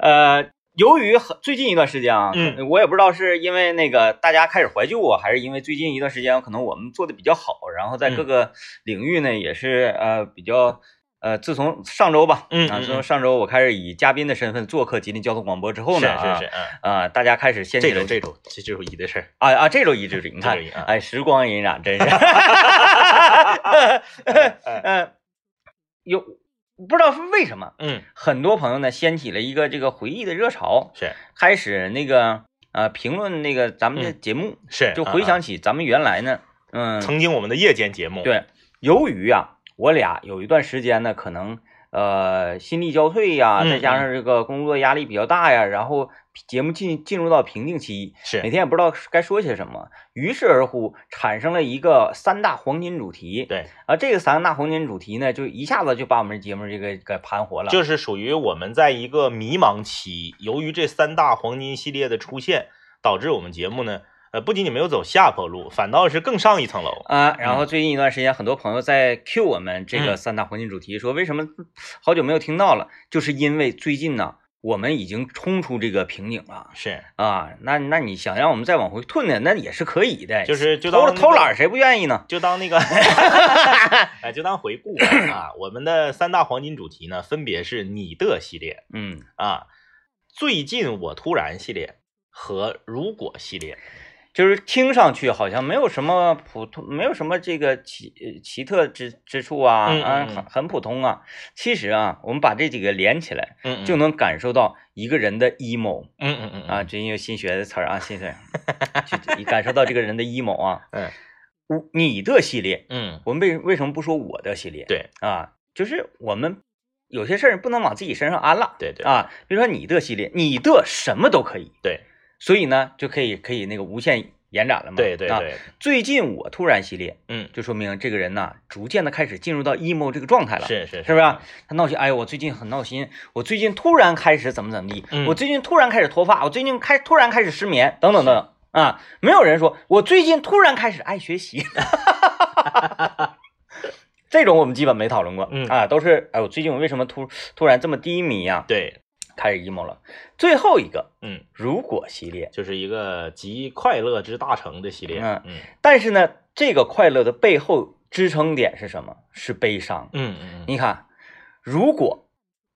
呃，由于很最近一段时间啊，嗯。我也不知道是因为那个大家开始怀旧啊，还是因为最近一段时间可能我们做的比较好，然后在各个领域呢也是呃比较。呃，自从上周吧，啊，嗯嗯。自从上周我开始以嘉宾的身份做客吉林交通广播之后呢，啊是是，嗯，啊，大家开始掀起了这周这周这这周一的事儿，啊啊，这周一这周一，你看哎，时光荏苒，真是，呃，有不知道是为什么，嗯，很多朋友呢掀起了一个这个回忆的热潮，是。开始那个呃评论那个咱们的嗯。节目，是，就啊回想起咱们原来呢，嗯，曾经我们的夜间节目，，对，由于啊，我俩有一段时间呢，可能呃心力交瘁呀，嗯再加上这个工作压力比较大呀，然后节目进进入到瓶颈期，是每天也不知道该说些什么，于是而乎产生了一个三大黄金主题。对，啊，这个三大黄金主题呢，就一下子就把我们节目这个给盘活了。就是属于我们在一个迷茫期，由于这三大黄金系列的出现，导致我们节目呢，呃，不仅仅没有走下坡路，反倒是更上一层楼。啊，然后最近一段时间，很多朋友在 Q 我们这个嗯三大黄金主题，说为什么好久没有听到了，就是因为最近呢，我们已经冲出这个瓶颈了是，啊。那那你想让我们再往回退呢，那也是可以的，就是就当偷懒儿谁不愿意呢？就当那个，哎，就当回顾啊。我们的三大黄金主题呢，分别是你的系列嗯，啊，最近我突然系列和如果系列。就是听上去好像没有什么普通，没有什么这个奇呃奇特之之处啊，啊，嗯嗯嗯很很普通啊。其实啊，我们把这几个连起来，嗯就能感受到一个人的 emo。嗯嗯嗯啊，最近有新学的词儿啊，新词儿，就你感受到这个人的 emo 啊。嗯我你的系列，嗯，我们为为什么不说我的系列？对啊，就是我们有些事儿不能往自己身上安了对对啊。比如说你的系列，你的什么都可以，对所以呢就可以可以那个无限延展了嘛。啊。对对对，最近我突然系列，嗯，就说明这个人呐，逐渐的开始进入到 emo 这个状态了。是是是不是？他闹心，哎呦，我最近很闹心，我最近突然开始怎么怎么地，嗯我最近突然开始脱发，我最近开突然开始失眠，等等等等啊，没有人说我最近突然开始爱学习，这种我们基本没讨论过，嗯啊，都是哎，我最近我为什么突突然这么低迷呀、对，开始 emo 了。最后一个嗯，如果系列，就是一个集快乐之大成的系列。嗯嗯但是呢，这个快乐的背后支撑点是什么？是悲伤。嗯嗯你看，如果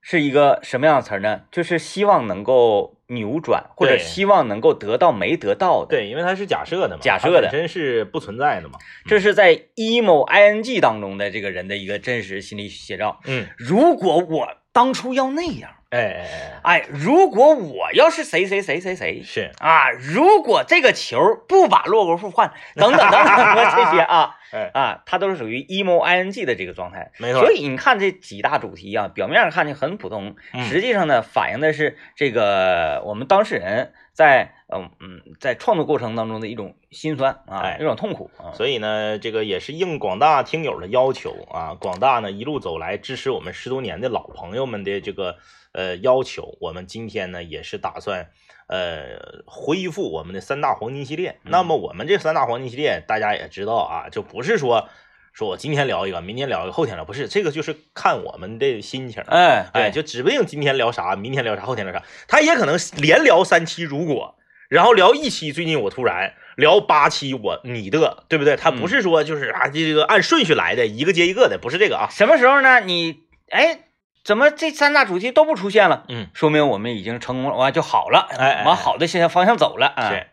是一个什么样的词儿呢？就是希望能够扭转，或者希望能够得到没得到的。，对，因为它是假设的嘛，假设的它本身是不存在的嘛。这是在 emo ing 当中的这个人的一个真实心理写照。嗯，如果我当初要那样，哎哎哎，哎，如果我要是谁谁谁谁谁是，啊，如果这个球不把洛国富换，等等等等这些啊哎，啊，它都是属于 emo ing 的这个状态。没错所。以你看这几大主题啊，表面上看着很普通，嗯实际上呢，反映的是这个我们当事人在嗯嗯在创作过程当中的一种心酸啊，哎一种痛苦啊。所以呢，这个也是应广大听友的要求啊，广大呢一路走来支持我们十多年的老朋友们的这个呃要求，我们今天呢也是打算呃恢复我们的三大黄金系列。那么我们这三大黄金系列，大家也知道啊，就不是说说我今天聊一个，明天聊一个，后天聊，不是这个就是看我们的心情。哎哎，对，就指不定今天聊啥，明天聊啥，后天聊啥，他也可能连聊三期，如果然后聊一期，最近我突然聊八期，我你的，对不对？他不是说就是啊，这个按顺序来的，一个接一个的，不是这个啊。什么时候呢？你哎，怎么这三大主题都不出现了？嗯，说明我们已经成功了，完就好了，哎哎哎往好的方向方向走了啊。是，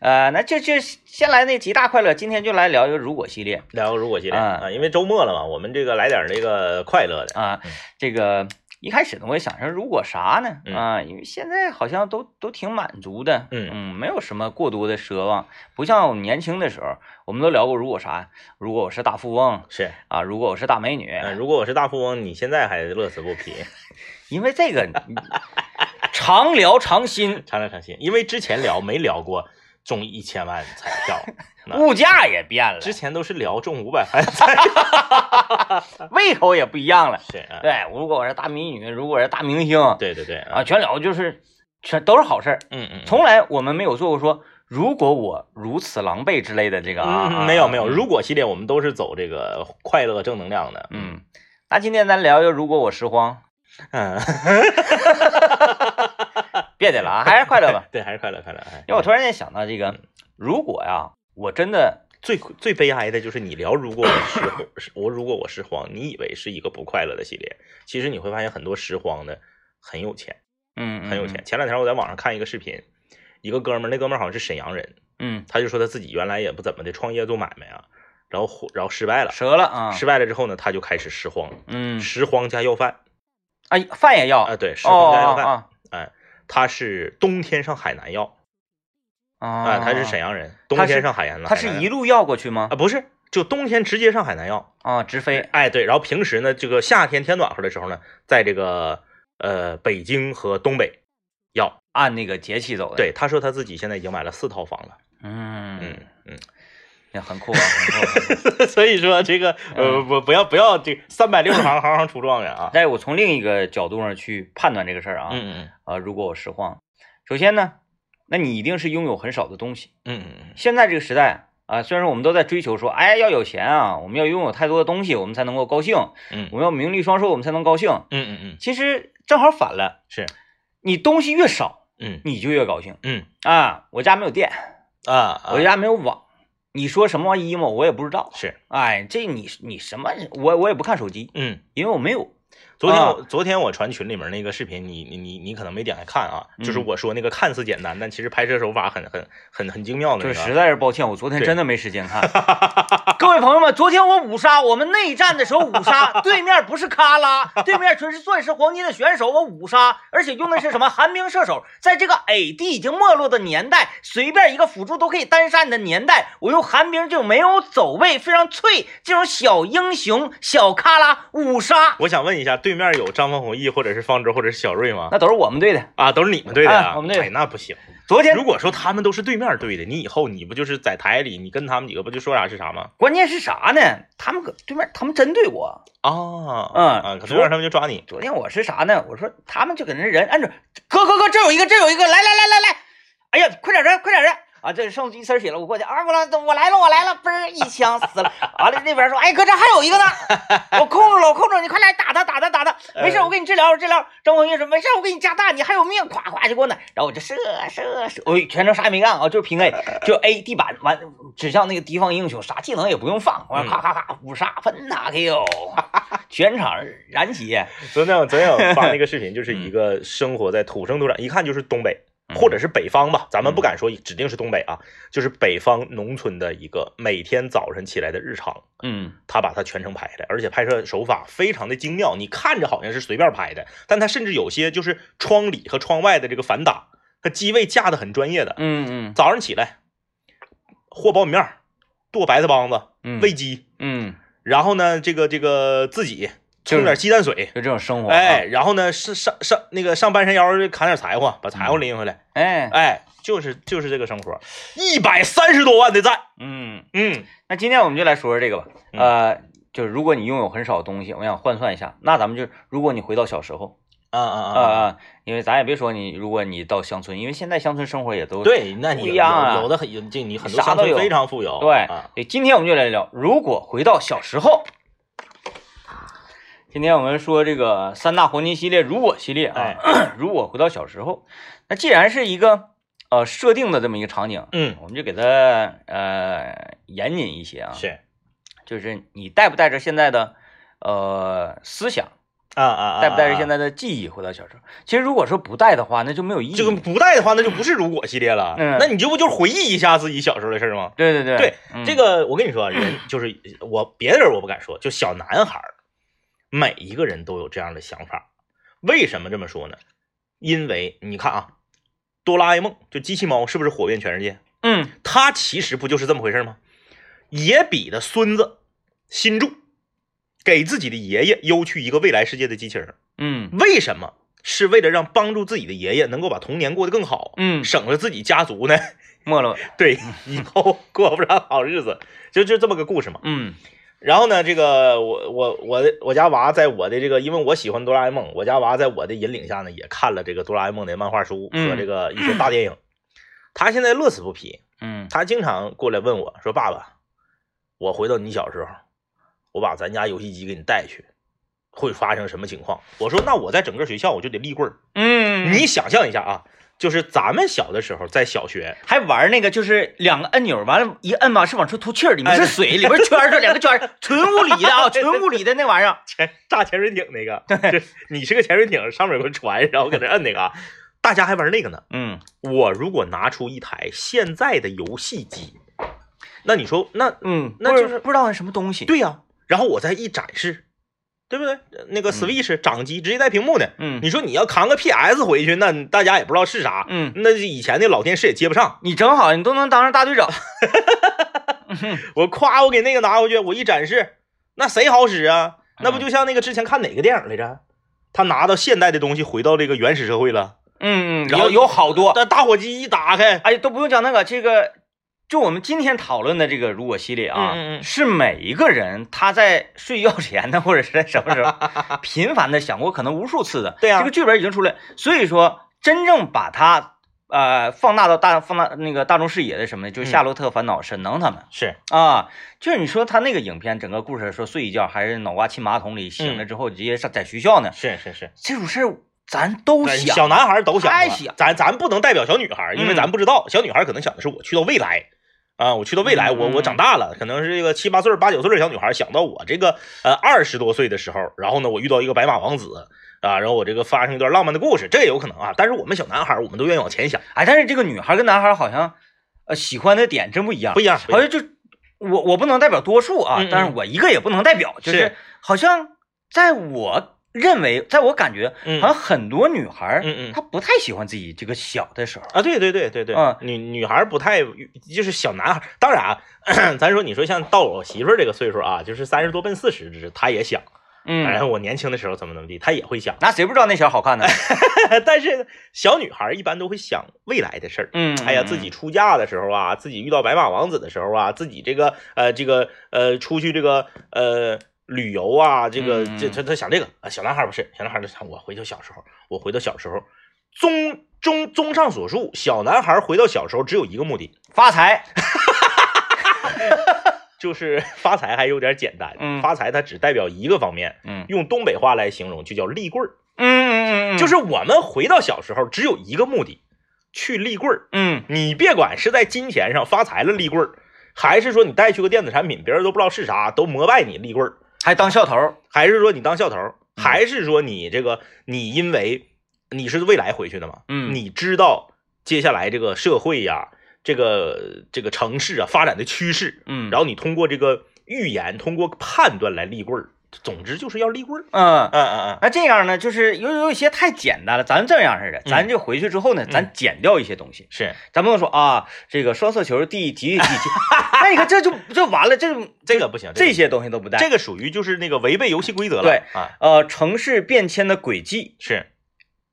呃，那就就先来那极大快乐，今天就来聊一个如果系列聊个如果系列啊啊，因为周末了嘛，我们这个来点这个快乐的。啊嗯。这个一开始呢，我也想着如果啥呢？嗯啊，因为现在好像都都挺满足的，嗯嗯，没有什么过多的奢望，不像我们年轻的时候，我们都聊过如果啥，如果我是大富翁是，啊，如果我是大美女，嗯，如果我是大富翁，你现在还乐此不疲，因为这个常聊常新，常聊常新，因为之前聊没聊过中一千万彩票，物价也变了，之前都是聊中五百万彩票，胃口也不一样了。是啊，对，如果我是大美女，如果我是大明星，对对对啊，，全聊就是全都是好事儿，嗯嗯，从来我们没有做过说如果我如此狼狈之类的这个啊，没有没有，嗯如果系列我们都是走这个快乐正能量的，嗯，那今天咱聊聊如果我拾荒，嗯，别的了啊，还是快乐吧。对，还是快乐快乐。哎，因为我突然间想到这个，如果呀，我真的最最悲哀的就是你聊，如果我是 我如果我拾荒，你以为是一个不快乐的系列，其实你会发现很多拾荒的很有钱，嗯，很有钱。前两天我在网上看一个视频，一个哥们儿，那哥们儿好像是沈阳人，嗯，他就说他自己原来也不怎么的创业做买卖啊，然后然后失败了，折了啊，失败了之后呢，他就开始拾荒，嗯，拾荒加要饭。啊，饭也要啊，对，拾荒加要饭，他是冬天上海南要，啊，他是沈阳人，冬天上海南，他是一路要过去吗？啊，不是，就冬天直接上海南要，啊，直飞，哎，对，然后平时呢，这个夏天天暖和的时候呢，在这个呃北京和东北要按那个节气走的，对，他说他自己现在已经买了四套房了，嗯嗯很酷啊，很酷。所以说这个呃不不要不要这三百六十行行行出状元啊！但是我从另一个角度上去判断这个事儿啊，嗯嗯啊，如果我实话，首先呢，那你一定是拥有很少的东西。嗯嗯嗯。现在这个时代啊，虽然说我们都在追求说，哎，要有钱啊，我们要拥有太多的东西，我们才能够高兴。嗯，我们要名利双收，我们才能高兴。嗯嗯嗯。其实正好反了，是你东西越少，嗯，你就越高兴。嗯啊，我家没有电啊，我家没有网。你说什么 emo？我也不知道。是，哎，这你你什么？我我也不看手机，嗯，因为我没有。昨天我昨天我传群里面那个视频，你你你你可能没点开看啊，嗯就是我说那个看似简单，但其实拍摄手法很很很很精妙的。就是实在是抱歉，我昨天真的没时间看。各位朋友们，昨天我五杀，我们内战的时候五杀，对面不是卡拉，对面全是钻石黄金的选手，我五杀，而且用的是什么寒冰射手，在这个 AD 已经没落的年代，随便一个辅助都可以单杀你的年代，我用寒冰这种没有走位、非常脆这种小英雄小卡拉五杀。我想问一下，对面有张方弘毅或者是方舟或者是小瑞吗？那都是我们队的啊，都是你们队的啊，我们队。哎，那不行。昨天如果说他们都是对面队的，你以后你不就是在台里，你跟他们几个不就说啥是啥吗？关键是啥呢？他们搁对面，他们针对我啊，嗯啊，可对面他们就抓你。昨天我是啥呢？我说他们就搁那人按着，哥哥哥，这有一个，这有一个，来来来来来，哎呀，快点人，快点人啊！这剩一丝血了，我过去啊，我来，我来了，我来了，嘣一枪死了。完了那边说，哎哥，这还有一个呢，我控住了，我控住了，你快来打他，打他，打他，没事，我给你治疗，治疗。张文玉说没事，我给你加大，你还有命，咵咵就给我奶，然后我就射射射，我全程啥也没干啊，就是拼 A，就 A 地板完指向那个敌方英雄，啥技能也不用放，完咔咔咔五杀分他 KO，全场燃起。昨天我昨天我发那个视频，就是一个生活在土生土长，一看就是东北。或者是北方吧，咱们不敢说指定是东北啊，就是北方农村的一个每天早晨起来的日常。嗯，他把它全程拍下来，而且拍摄手法非常的精妙。你看着好像是随便拍的，但他甚至有些就是窗里和窗外的这个反打，他机位架的很专业的。嗯嗯，早上起来和苞米面，剁白菜帮子，嗯，喂鸡，嗯，然后呢，这个这个自己。冲点鸡蛋水，就这种生活。哎，然后呢，是上上那个上半山腰砍点柴火，把柴火拎回来。哎哎，就是就是这个生活，一百三十多万的赞。嗯嗯，那今天我们就来说说这个吧。呃，就是如果你拥有很少的东西，我想换算一下，那咱们就如果你回到小时候，啊啊啊啊，因为咱也别说你，如果你到乡村，因为现在乡村生活也都对，那你不一样啊，有的很有这你很多乡村非常富有。对啊，对，今天我们就来聊，如果回到小时候。今天我们说这个三大黄金系列，如果系列啊，哎、如果回到小时候，那既然是一个呃设定的这么一个场景，嗯，我们就给它呃严谨一些啊，是，就是你带不带着现在的呃思想？啊啊，带不带着现在的记忆回到小时候？其实如果说不带的话，那就没有意义。这个不带的话，那就不是如果系列了，嗯，那你这不就是回忆一下自己小时候的事吗？对对对。对，嗯、这个我跟你说，人就是我别的人我不敢说，就小男孩。每一个人都有这样的想法，为什么这么说呢？因为你看啊，哆啦 A 梦就机器猫是不是火遍全世界？嗯，它其实不就是这么回事吗？野比的孙子新助给自己的爷爷邮去一个未来世界的机器人。嗯，为什么？是为了让帮助自己的爷爷能够把童年过得更好。嗯，省得自己家族呢没落。对，以后过不上好日子，就就这么个故事嘛。嗯。然后呢，这个我我我的我家娃在我的这个，因为我喜欢哆啦 A 梦，我家娃在我的引领下呢，也看了这个哆啦 A 梦的漫画书和这个一些大电影。他现在乐此不疲，嗯，他经常过来问我说：“爸爸，我回到你小时候，我把咱家游戏机给你带去，会发生什么情况？”我说：“那我在整个学校我就得立棍儿。”嗯，你想象一下啊，就是咱们小的时候在小学，还玩那个，就是两个按钮，完了，一摁吧是往出吐气儿，里面哎是水，里边圈儿是两个圈儿，纯物理的啊，纯物理的那玩意儿。潜炸潜水艇那个，对，你是个潜水艇，上面有个船，然后搁那摁那个啊，大家还玩那个呢。嗯我如果拿出一台现在的游戏机，那你说那嗯，那就是不知道那什么东西。对呀、然后我再一展示，对不对？那个 Switch 掌机直接带屏幕的，嗯你说你要扛个 PS 回去，那大家也不知道是啥，嗯，那以前的老电视也接不上。你正好，你都能当上大队长。我夸我给那个拿回去，我一展示，那谁好使啊？那不就像那个之前看哪个电影来着？他拿到现代的东西，回到这个原始社会了。嗯嗯，然后有有好多，那打火机一打开，哎，都不用讲那个，这个就我们今天讨论的这个如果系列啊，嗯嗯嗯是每一个人他在睡觉前呢，或者是在什么时候 频繁的想过，可能无数次的。对啊这个剧本已经出来，所以说真正把它呃放大到大放大那个大众视野的什么呢？就是《夏洛特烦恼》沈腾他们是啊，就是你说他那个影片整个故事说睡一觉还是脑瓜进马桶里，醒了之后直接上在学校呢，是是是，这种事儿咱都想，小男孩都想太想咱咱不能代表小女孩，因为嗯咱不知道，小女孩可能想的是我去到未来。啊，我去到未来，我嗯我长大了，可能是这个七八岁、八九岁的小女孩想到我这个呃二十多岁的时候，然后呢，我遇到一个白马王子啊，然后我这个发生一段浪漫的故事，这也有可能啊。但是我们小男孩，我们都愿意往前想，哎，但是这个女孩跟男孩好像呃喜欢的点真不一样不，一样，好像就我我不能代表多数啊，嗯嗯但是我一个也不能代表，就是是好像在我认为，在我感觉，嗯。好像很多女孩儿，嗯嗯。她不太喜欢自己这个小的时候，啊，对对对对对，嗯。女女孩不太就是小男孩，当然啊，咱说你说像到我媳妇儿这个岁数啊，就是三十多奔四十之，她也想，然后，我年轻的时候怎么怎么地，她也会想，那谁不知道那小好看呢？但是小女孩一般都会想未来的事儿。嗯，哎呀，嗯。自己出嫁的时候啊，自己遇到白马王子的时候啊，自己这个呃这个呃出去这个呃旅游啊，这个嗯这他他想这个啊，小男孩不是，小男孩就想我回到小时候，我回到小时候，综综综上所述，小男孩回到小时候只有一个目的，发财，就是发财还有点简单，嗯。发财它只代表一个方面，嗯。用东北话来形容就叫立棍儿，嗯嗯嗯，就是我们回到小时候只有一个目的，去立棍儿。嗯。你别管是在金钱上发财了立棍儿，还是说你带去个电子产品，别人都不知道是啥，都膜拜你立棍儿，还当校头儿，还是说你当校头，嗯还是说你这个你因为你是未来回去的嘛，嗯你知道接下来这个社会呀，这个这个城市啊发展的趋势，嗯，然后你通过这个预言，通过判断来立棍儿，总之就是要立棍儿。嗯。嗯嗯嗯，那这样呢，就是有有一些太简单了，咱这样似的，咱嗯就回去之后呢，咱减掉一些东西，是咱不能说啊，这个双色球第几几几，那你看这就这完了，这 这个不行，这些东西都不带。这个属于就是那个违背游戏规则了。对啊，呃，城市变迁的轨迹、是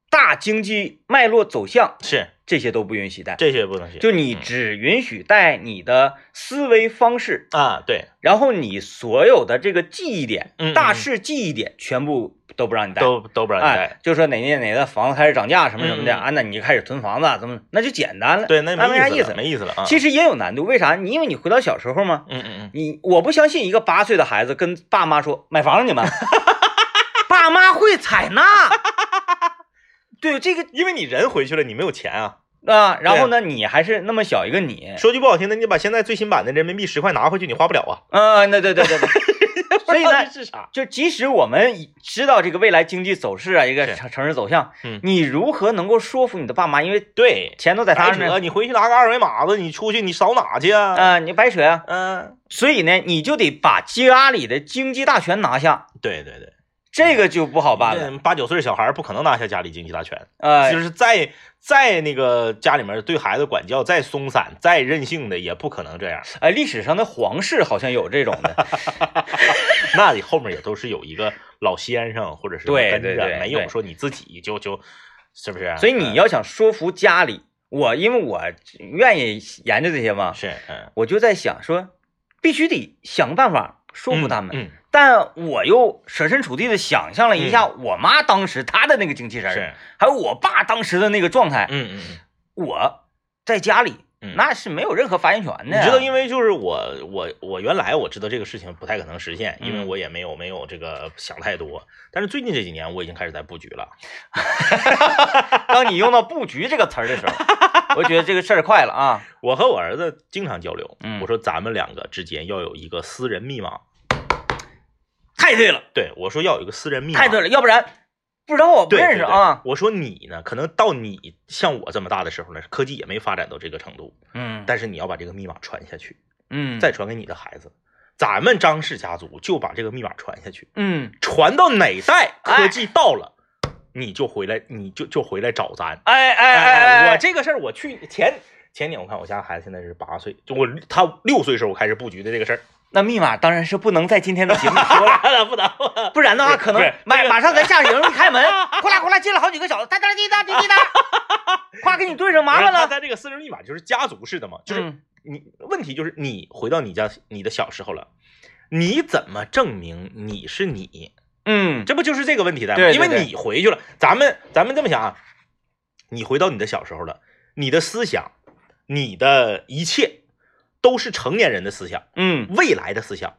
大经济脉络走向，是，这些都不允许带。这些不能写。就你只允许带你的思维方式，啊，对，然后你所有的这个记忆点、大事记忆点全部都不让你带。都都不让你带。哎，就说哪年哪个房子开始涨价什么什么的、啊，那你就开始囤房子，怎么那就简单了。对，那那没啥意思没意思了啊。其实也有难度，为啥？你因为你回到小时候嘛，嗯嗯嗯，你我不相信一个八岁的孩子跟爸妈说买房你们，爸妈会采纳。对这个因为你人回去了，你没有钱啊。啊，然后呢，你还是那么小一个你，说句不好听的，你把现在最新版的人民币十块拿回去，你花不了啊。啊，那对对对对，所以呢，是啥？就即使我们知道这个未来经济走势啊，一个城城市走向，嗯你如何能够说服你的爸妈？因为对，钱都在他白扯，那儿呢，你回去拿个二维码子，你出去你扫哪去啊？啊，你白扯呀。嗯，所以呢，你就得把家里的经济大权拿下，对对对，这个就不好办了。八九岁小孩不可能拿下家里经济大权，呃就，是再再那个家里面对孩子管教再松散、再任性的，也不可能这样。哎，历史上的皇室好像有这种的 那你后面也都是有一个老先生或者是跟对对对着，没有说你自己就就是不是？所以你要想说服家里，我因为我愿意研究这些嘛，是嗯我就在想说，必须得想办法说服他们。嗯，但我又设身处地的想象了一下我妈当时她的那个精气神儿，是还有我爸当时的那个状态。嗯我在家里，嗯那是没有任何发言权的。你知道，因为就是我我我原来我知道这个事情不太可能实现，因为嗯我也没有没有这个想太多。但是最近这几年我已经开始在布局了。当你用到“布局”这个词儿的时候，我觉得这个事儿快了啊。我和我儿子经常交流，嗯我说咱们两个之间要有一个私人密码。太对了，对我说要有一个私人密码。太对了，要不然不知道我不，认识啊。我说你呢，可能到你像我这么大的时候呢，科技也没发展到这个程度，嗯但是你要把这个密码传下去，嗯，再传给你的孩子。咱们张氏家族就把这个密码传下去，嗯，传到哪代哎科技到了，你就回来，你就就回来找咱。哎哎哎哎，我这个事儿，我去前前年我看我家孩子现在是八岁，就我他六岁时候我开始布局的这个事儿，那密码当然是不能在今天的节目里说了，不能 不然的话可能马马上咱下营一开门，呼啦呼啦进了好几个小子，哒哒滴哒滴滴答，夸给你对上麻烦了。他他这个私人密码就是家族式的嘛，就是嗯你问题就是你回到你家你的小时候了，你怎么证明你是你？嗯这不就是这个问题的因为你回去了，咱们咱们这么想啊，你回到你的小时候了，你的思想，你的一切都是成年人的思想，嗯未来的思想，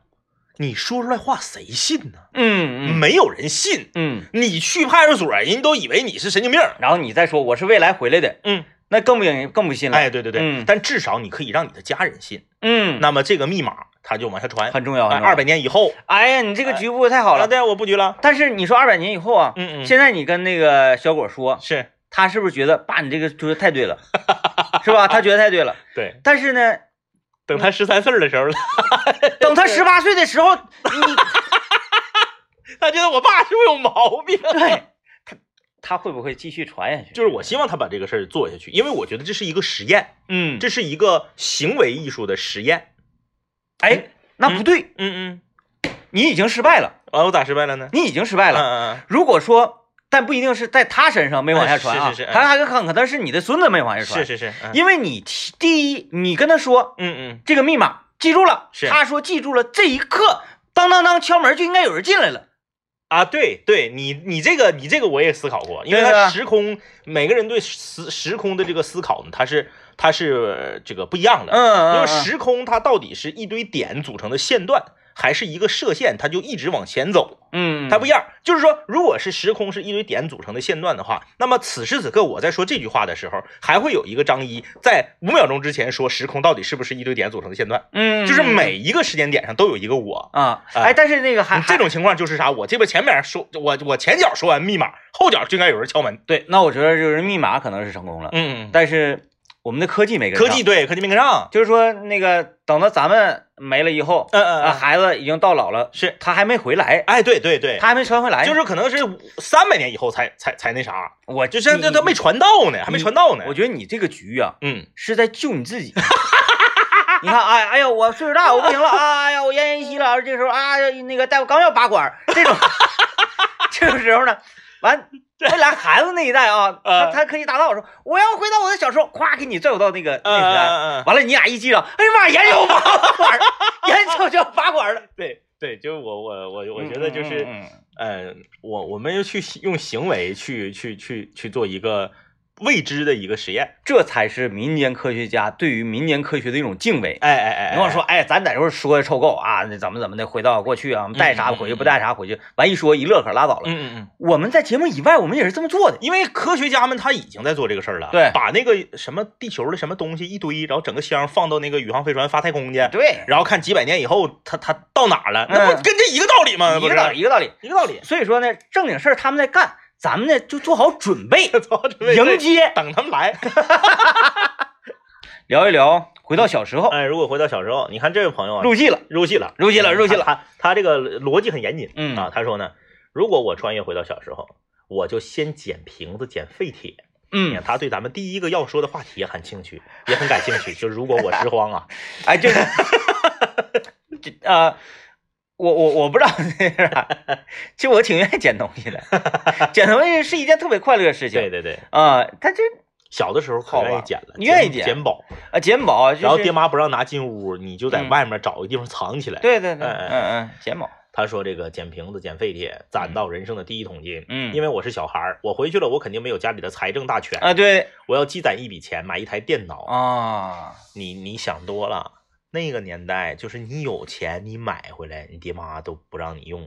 你说出来话谁信呢？嗯嗯没有人信。嗯，你去派出所，人都以为你是神经病。然后你再说我是未来回来的，嗯，那更不更不信了。哎，对对对，嗯但至少你可以让你的家人信。嗯，那么这个密码他就往下传，很重要。二百。年以后，哎呀，你这个局部太好了。对，我布局了。但是你说二百年以后啊，嗯嗯，现在你跟那个小果说，是他是不是觉得爸你这个说的太对了，是吧？他觉得太对了。对。但是呢，等他十三岁的时候了，等他十八岁的时候，你他觉得我爸是不是有毛病？对他他会不会继续传下去？就是我希望他把这个事儿做下去，因为我觉得这是一个实验，嗯，这是一个行为艺术的实验。哎，那不对，嗯嗯，你已经失败了，啊，我咋失败了呢？你已经失败嗯了。嗯嗯，如果说，但不一定是在他身上没往下传是是是还还有可能是你的孙子没往下传，是是是，嗯。因为你第一，你跟他说嗯嗯，这个密码记住了，是。他说记住了，这一刻当当当敲门就应该有人进来了。啊，对对，你你这个你这个我也思考过，因为对啊。它时空每个人对时时空的这个思考呢，他是他是呃这个不一样的，嗯，因为嗯时空它到底是一堆点组成的线段，还是一个射线，它就一直往前走，嗯，它不一样。就是说，如果是时空是一堆点组成的线段的话，那么此时此刻我在说这句话的时候，还会有一个张一在五秒钟之前说时空到底是不是一堆点组成的线段，嗯，就是每一个时间点上都有一个我。啊，哎哎，但是那个还这种情况就是啥？我这边前面说，我我前脚说完密码，后脚就应该有人敲门。对，那我觉得就是密码可能是成功了，嗯，但是我们的科技没跟上科技对科技没跟上。就是说那个等到咱们没了以后，啊，嗯嗯嗯，孩子已经到老了，是，他还没回来，哎，对对对，他还没传回来，就是可能是三百年以后才才才那啥，我就是这你他没传到呢，还没传到呢。我觉得你这个局啊嗯，是在救你自己。你看，哎哎呀，我岁数大，我不行了，哎呀，我奄奄一息了。这个时候啊，那个大夫刚要拔管儿，这种 这个时候呢，完未来孩子那一代啊，他呃他可以达到说，我要回到我的小时候，咵给你拽到那个那嗯时代。完了，你俩一激灵，哎呀妈，眼瞅拔管了，眼瞅就要拔管了。对对，就是我我我我觉得就是嗯嗯嗯呃，我我们要去用行为去去去去做一个未知的一个实验。这才是民间科学家对于民间科学的一种敬畏。哎哎哎，你跟我说，哎，咱在这儿说的臭够啊，那怎么怎么的，回到过去啊，带啥回去，不带啥回去，完一说一乐呵拉倒了。嗯嗯嗯，我们在节目以外，我们也是这么做的。因为科学家们他已经在做这个事儿了，对把那个什么地球的什么东西一堆，然后整个箱放到那个宇航飞船发太空去，对，然后看几百年以后他他到哪了，那嗯不跟这一个道理吗？一个道理，一个道理。一个道理。所以说呢，正经事儿他们在干，咱们呢就做好准备，操准备迎接，等他们来。聊一聊回到小时候，哎，如果回到小时候，你看这位朋友啊，入戏了。入戏了，入戏了入戏了他他他这个逻辑很严谨，嗯啊，他说呢，如果我穿越回到小时候，我就先捡瓶子、捡废铁。嗯，，他对咱们第一个要说的话题也很兴趣，也很感兴趣。就是如果我拾荒啊，哎，这 这呃，我我我不知道那是啥，其实我挺愿意捡东西的，捡东西是一件特别快乐的事情。对对对，啊，他这小的时候可好吧愿意捡了，你愿意捡捡宝，啊捡宝，就是然后爹妈不让拿进屋，你就在嗯外面找个地方藏起来。对对对，哎哎嗯嗯，捡宝，他说这个捡瓶子、捡废铁，攒到人生的第一桶金。嗯因为我是小孩儿，我回去了，我肯定没有家里的财政大权，啊，对我要积攒一笔钱买一台电脑。啊，你你想多了，那个年代就是你有钱，你买回来，你爹妈都不让你用，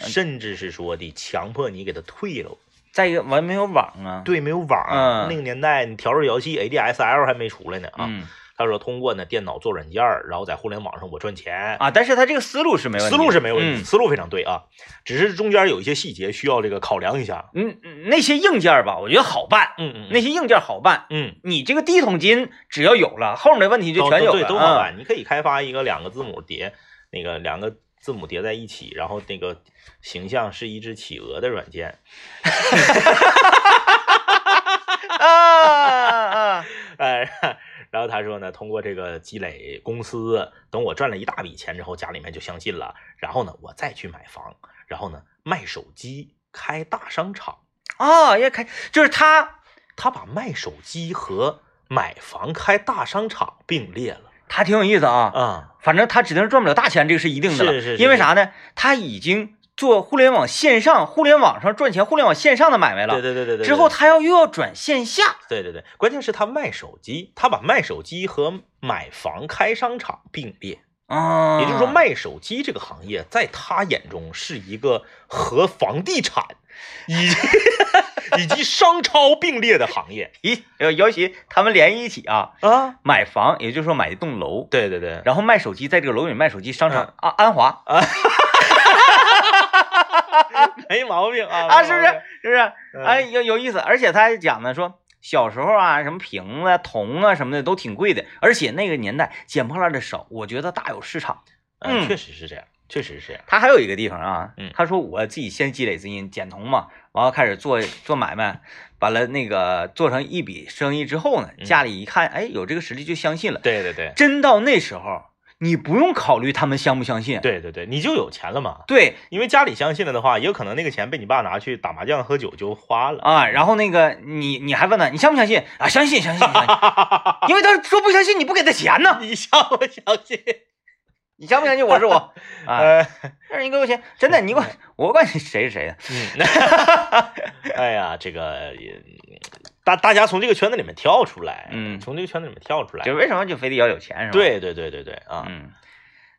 嗯甚至是说的强迫你给他退了。再一个完没有网啊，对，没有网，嗯那个年代你调试游戏 ADSL 还没出来呢啊。嗯他说通过呢电脑做软件儿，然后在互联网上我赚钱。啊，但是他这个思路是没问题，思路是没问题，嗯思路非常对啊，只是中间有一些细节需要这个考量一下。嗯，嗯那些硬件吧，我觉得好办，嗯嗯，那些硬件好办。嗯你这个第一桶金只要有了，后面的问题就全有了。对，都好啊办。你可以开发一个两个字母叠，那个两个字母叠在一起，然后那个形象是一只企鹅的软件。啊 啊！哎，然后他说呢，通过这个积累公司，等我赚了一大笔钱之后，家里面就相信了，然后呢，我再去买房，然后呢，卖手机，开大商场。啊，也开，就是他，他把卖手机和买房、开大商场并列了他挺有意思啊。啊。反正他指定是赚不了大钱，这个是一定的了。是是是因为啥呢？他已经做互联网线上、互联网上赚钱、互联网线上的买卖了。对对对对对。之后他要又要转线下。对对对，关键是他卖手机，他把卖手机和买房、开商场并列，啊，也就是说，卖手机这个行业在他眼中是一个和房地产以及 以及商超并列的行业咦，尤尤其他们联系一起啊，啊。买房，也就是说买一栋楼，对对对，然后卖手机，在这个楼里卖手机，商场嗯啊，安华 没毛病啊啊，是不是？是不是？嗯哎，有有意思，而且他还讲呢，说小时候啊，什么瓶子、铜啊什么的都挺贵的，而且那个年代捡破烂的少，我觉得大有市场。嗯，嗯确实是这样，确实是这样。他还有一个地方啊，嗯他说我自己先积累资金捡铜嘛，完了开始做做买卖，完了那个做成一笔生意之后呢，嗯家里一看，哎，有这个实力就相信了。对对对真到那时候，你不用考虑他们相不相信，对对对，你就有钱了嘛。对因为家里相信了的话，也有可能那个钱被你爸拿去打麻将、喝酒就花了。啊，然后那个你你还问他，你相不相信啊？相信相信相信，因为他说不相信，你不给他钱呢，你相不相信？你相不相信我是我 啊？呃，但是你给我钱，真的，你管我，管你谁是谁的，嗯，哎呀，这个也大大家从这个圈子里面跳出来，嗯。从这个圈子里面跳出来，就为什么就非得要有钱是吧？，对对对对对啊，嗯，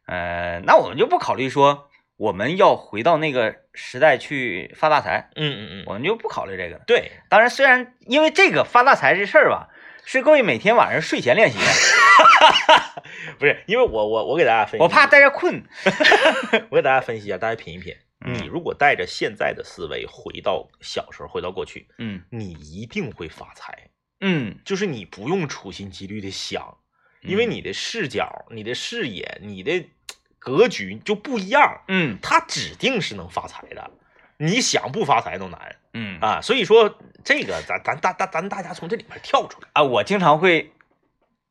呃，那我们就不考虑说我们要回到那个时代去发大财，嗯嗯嗯，我们就不考虑这个了。对，当然，虽然因为这个发大财这事儿吧，是各位每天晚上睡前练习的，不是因为我我我给大家分析，我怕大家困。我给大家分析一下，大家品一品，嗯你如果带着现在的思维回到小时候，回到过去，嗯你一定会发财。嗯，就是你不用处心积虑的想，因为你的视角、你的视野、你的格局就不一样，嗯它指定是能发财的。你想不发财都难嗯啊！所以说这个咱咱大大咱大家从这里面跳出来，啊，我经常会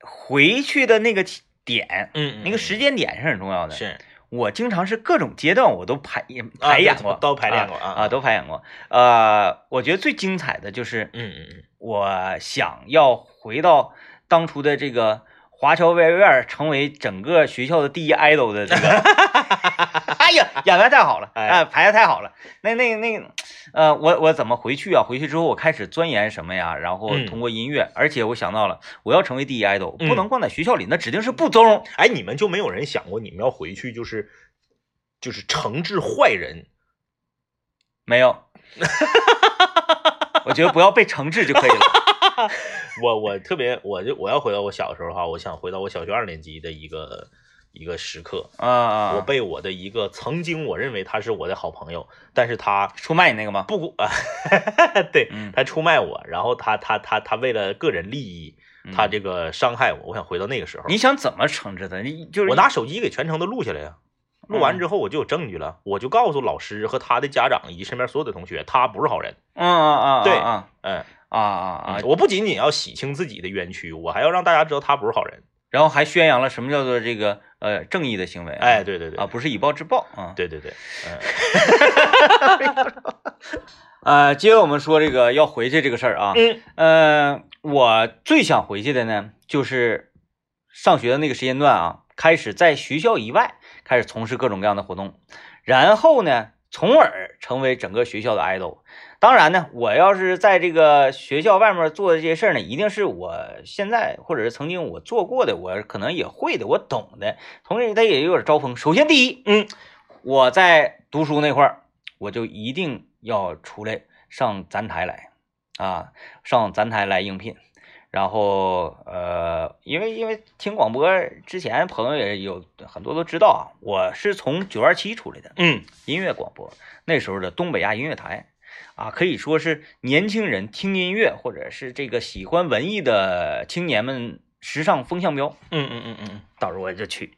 回去的那个点，嗯那个时间点是很重要的。是我经常是各种阶段我都排排演过，啊都排练过啊啊，都排演过。呃，我觉得最精彩的就是嗯嗯嗯，我想要回到当初的这个华侨外院，成为整个学校的第一 idol 的这个。哎呀，演员太好了，哎哎，排的太好了。那那那个，呃，我我怎么回去啊？回去之后我开始钻研什么呀？然后嗯通过音乐，而且我想到了，我要成为第一 idol，嗯不能光在学校里，那指定是不中。哎，你们就没有人想过你们要回去就是就是惩治坏人？没有，我觉得不要被惩治就可以了。我我特别，我就我要回到我小时候哈，我想回到我小学二年级的一个一个时刻，啊啊！我被我的一个曾经我认为他是我的好朋友，但是他出卖你那个吗？不啊，对嗯他出卖我，然后他他他他为了个人利益，他这个伤害我，我想回到那个时候，嗯你想怎么惩治他？你就是我拿手机给全程都录下来呀。录完之后我就有证据了，我就告诉老师和他的家长以及身边所有的同学，他不是好人。嗯嗯嗯对啊嗯啊啊啊！我不仅仅要洗清自己的冤屈，我还要让大家知道他不是好人。然后还宣扬了什么叫做这个呃正义的行为啊。哎，对对对啊，，不是以暴制暴啊。对对对，嗯 呃，接着我们说这个要回去这个事儿啊。嗯呃，我最想回去的呢，就是上学的那个时间段啊，开始在学校以外开始从事各种各样的活动，然后呢，从而成为整个学校的 idol。当然呢，我要是在这个学校外面做的这些事儿呢，一定是我现在或者是曾经我做过的，我可能也会的，我懂的。同时，他也有点招风。首先，第一，嗯，我在读书那块儿，我就一定要出来上咱台来啊，上咱台来应聘。然后，呃，因为因为听广播之前，朋友也有很多都知道啊，我是从九二七出来的，嗯，音乐广播那时候的东北亚音乐台。啊，可以说是年轻人听音乐，或者是这个喜欢文艺的青年们时尚风向标。嗯嗯嗯嗯，到时候我就去，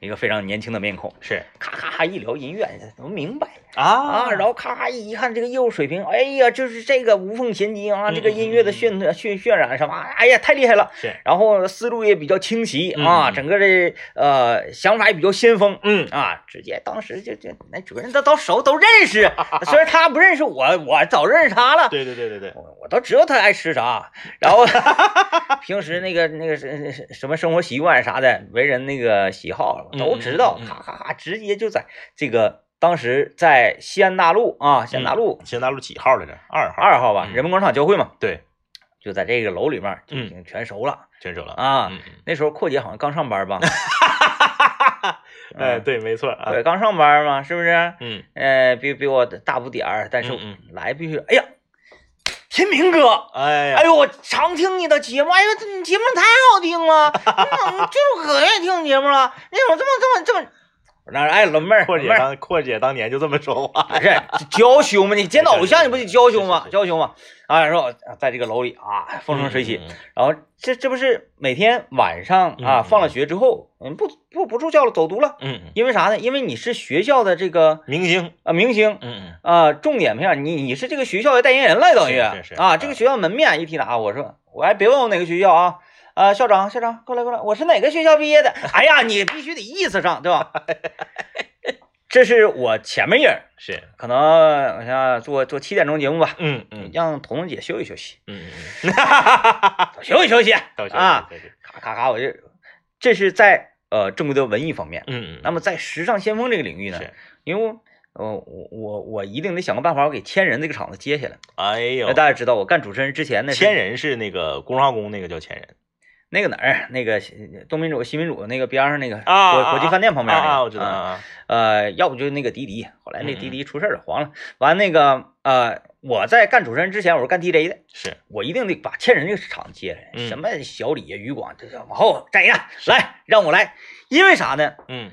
一个非常年轻的面孔，是咔咔咔一聊音乐，能明白啊啊，然后咔咔一看这个业务水平，哎呀，就是这个无缝衔接啊，这个音乐的渲渲渲染什么，哎呀，太厉害了。是，然后思路也比较清晰啊，整个的呃想法也比较先锋。嗯啊，直接当时就就那主任都都熟都认识，虽然他不认识我，我早认识他了。对对对对对，我我都知道他爱吃啥，然后 平时那个那个什什么生活习惯啥的，为人那个喜好都知道。咔咔咔，直接就在这个当时在西安大路啊，西安大路，西安大路几号来着？二号，二号吧，人民广场交汇嘛。对，就在这个楼里面，就已经全熟了，全熟了啊。那时候阔姐好像刚上班吧？哎，对，没错，对，刚上班嘛，是不是？嗯，呃，比比我大不点儿，但是来必须，哎呀，天明哥，哎呀，哎呦，我常听你的节目，哎呦，你节目太好听了，就是可愿意听节目了，你怎么这么这么这么？我那哎，老妹儿，阔姐当阔姐当年就这么说话，不是娇羞吗？你见到偶像你不得娇羞吗？娇羞吗？啊，说在这个楼里啊，风生水起，然后这这不是每天晚上啊，放了学之后，嗯，不不不住校了，走读了，嗯，因为啥呢？因为你是学校的这个明星啊，明星，嗯嗯啊，重点培养你，你是这个学校的代言人了，等于啊，这个学校门面一提拿，我说我还别问我哪个学校啊。啊，校长，校长，过来，过来，我是哪个学校毕业的？哎呀，你必须得意思上，对吧？这是我前面人，是可能我想做做七点钟节目吧，嗯嗯，让彤彤姐休息休息，嗯嗯，休息休息啊，咔咔咔，我就这是在呃正规的文艺方面，嗯嗯，那么在时尚先锋这个领域呢，因为呃我我我一定得想个办法，我给千人这个场子接下来。哎呦，大家知道我干主持人之前呢，千人是那个工商工那个叫千人。那个哪儿？那个东民主、西民主那个边上那个啊，国国际饭店旁边那个啊，我知道啊。呃，要不就那个滴滴，后来那滴滴出事了，黄了。完那个呃，我在干主持人之前，我是干 DJ 的，是我一定得把欠人这个场接来。什么小李啊、于广，这往后站一站，来让我来，因为啥呢？嗯。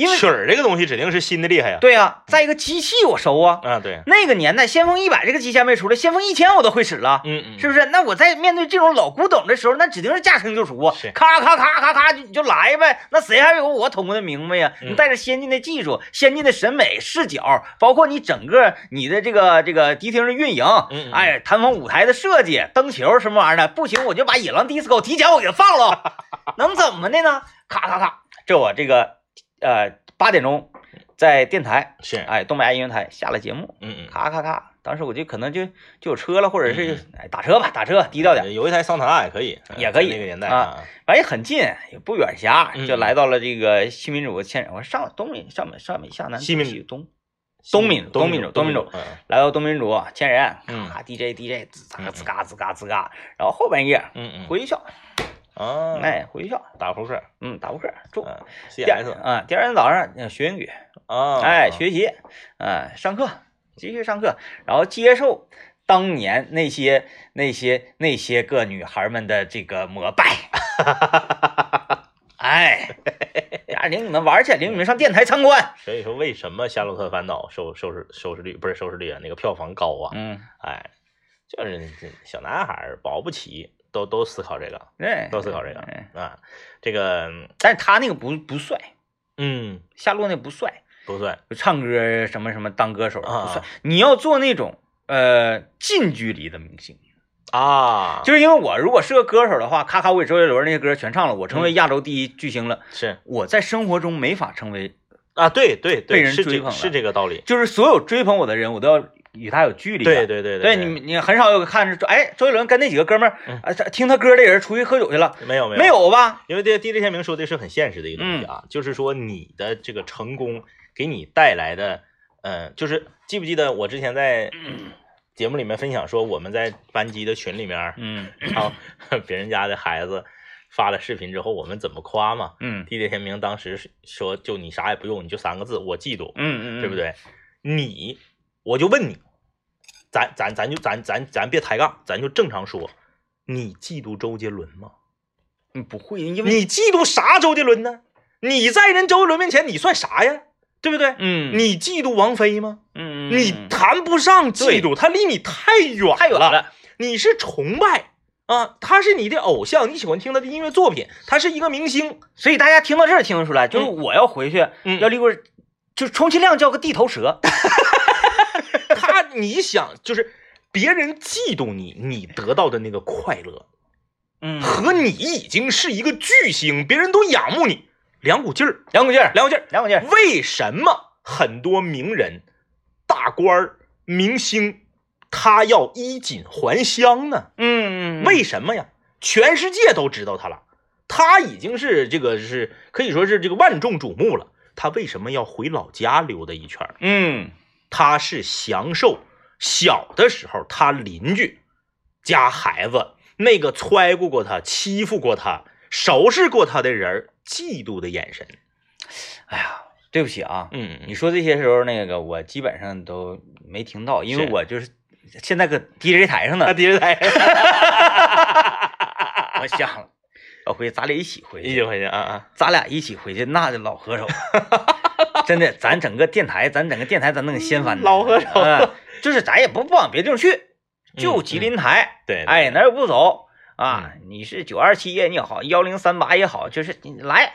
因为曲儿这个东西指定是新的厉害呀，对呀，再一个机器我熟啊，啊对，那个年代先锋一百这个机器还没出来，先锋一千我都会使了，嗯嗯，是不是？那我在面对这种老古董的时候，那指定是驾轻就熟啊，咔咔咔咔咔就你就来呗，那谁还有我捅的明白呀？你带着先进的技术、先进的审美视角，包括你整个你的这个这个迪厅的运营，哎，弹簧舞台的设计、灯球什么玩意儿的，不行我就把野狼 disco 提前我给它放了，能怎么的呢？咔咔咔，这我这个呃。八点钟，在电台是。哎，东北爱音乐台下了节目，嗯嗯，咔咔咔，当时我就可能就就有车了，或者是哎打车吧，打车低调点，有一台桑塔纳也可以，也可以那个年代啊，反正也很近，也不远狭，就来到了这个新民主县，我上东民上上北下南，西民主东东民东民主东民主，来到东民主千人，咔，DJ DJ 滋嘎滋嘎滋嘎滋嘎，然后后半夜，嗯嗯，回校。啊，哎，回学校打扑克，嗯，打扑克，中。第二天啊，第二天早上学英语啊，哎，学习，哎，上课，继续上课，然后接受当年那些那些那些个女孩们的这个膜拜。哎，呀，领你们玩去，领你们上电台参观。所以说，为什么《夏洛特烦恼》收收视收视率不是收视率啊？那个票房高啊？嗯，哎，就是小男孩保不齐。都都思考这个，对，都思考这个啊，这个，但是他那个不不帅，嗯，夏洛那不帅，不帅，唱歌什么什么当歌手不帅，你要做那种呃近距离的明星啊，就是因为我如果是个歌手的话，咔咔我给周杰伦那些歌全唱了，我成为亚洲第一巨星了，是我在生活中没法成为啊，对对对，被人追捧是这个道理，就是所有追捧我的人，我都要。与他有距离，对对对对，你你很少有看着，哎，周杰伦跟那几个哥们儿，啊，听他歌的人出去喝酒去了，没有没有没有吧？因为这 DJ 天明说的是很现实的一个东西啊，就是说你的这个成功给你带来的，嗯，就是记不记得我之前在 节目里面分享说，我们在班级的群里面，嗯然后 别人家的孩子发了视频之后，我们怎么夸嘛？嗯地铁天明当时说，就你啥也不用，你就三个字，我嫉妒，嗯嗯，对不？对？你，我就问你，咱咱咱就咱咱咱别抬杠，咱就正常说，你嫉妒周杰伦吗？你不会，因为你嫉妒啥周杰伦呢？你在人周杰伦面前，你算啥呀？对不对？嗯你嫉妒王菲吗？嗯你谈不上嫉妒，他离你太远太远了，你是崇拜啊，他是你的偶像，你喜欢听他的音乐作品，他是一个明星。所以大家听到这儿听得出来，就是我要回去嗯要立棍，就是充其量叫个地头蛇。他，你想，就是别人嫉妒你，你得到的那个快乐，嗯和你已经是一个巨星，别人都仰慕你，两股劲儿，两股劲儿，两股劲儿。两股劲儿。为什么很多名人、大官儿、明星，他要衣锦还乡呢？嗯嗯，为什么呀？全世界都知道他了，他已经是这个是可以说是这个万众瞩目了。他为什么要回老家溜达一圈？嗯他是享受小的时候他邻居家孩子那个揣过过他、欺负过他、收拾过他的人儿嫉妒的眼神。哎呀，对不起啊，嗯，你说这些时候那个我基本上都没听到，因为我就是现在搁 DJ 台上呢，DJ 台，我想了，要回去咱俩一起回去一起，回去啊啊！咱俩一起回去，那就老合手。真的，咱整个电台，咱整个电台，咱弄个掀翻的老和尚嗯，就是咱也不不往别地方去，就嗯吉林台，对，对哎，哪儿也不走啊！你是九二七也好，幺零三八也好，就是你来，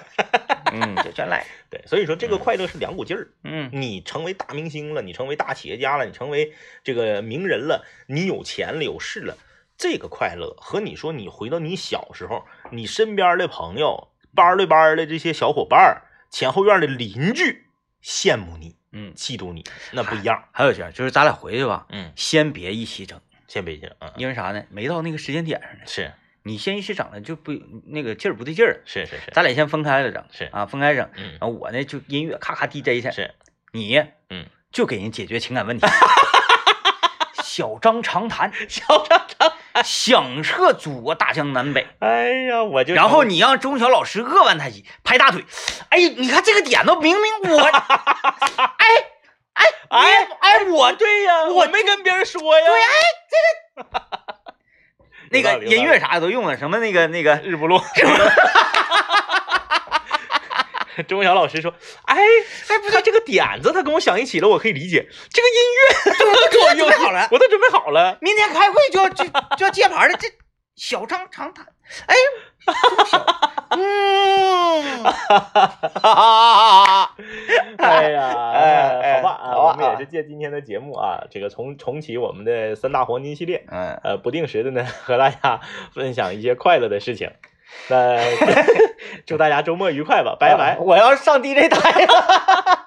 嗯，就全来，对，所以说这个快乐是两股劲儿。嗯你成为大明星了，你成为大企业家了，你成为这个名人了，你有钱了，有势了，这个快乐和你说你回到你小时候，你身边的朋友、班儿对班儿的这些小伙伴儿、前后院的邻居羡慕你、嗯。嫉妒你，那不一样。还有一件就是咱俩回去吧，嗯，先别一起整，先别一起整，嗯，因为啥呢？没到那个时间点上呢。是。你先一起整了就不那个劲儿不对劲儿，是是是。咱俩先分开了整，是。啊，分开整。嗯。然后我呢就音乐咔咔 DJ 去，是，你嗯，就给人解决情感问题，小张长谈，小张张，响彻祖国大江南北。哎呀，我就然后你让中小老师扼腕叹息，拍大腿。哎，你看这个点子，明明我，哎哎哎哎，我对呀，我没跟别人说呀，对哎，这个 那个音乐啥的都用了，什么那个那个，日不落。钟晓老师说：“哎哎，不是这个点子，他跟我想一起了，我可以理解。这个音乐给我用好了，我都准备好了。明天开会就要就就要揭牌了。这小张长谈，哎，嗯，哎呀，哎好吧啊，好吧我们也是借今天的节目啊，这个重重启我们的三大黄金系列，嗯，呃，不定时的呢和大家分享一些快乐的事情。拜 祝大家周末愉快吧，拜拜。我要上 DJ 台了。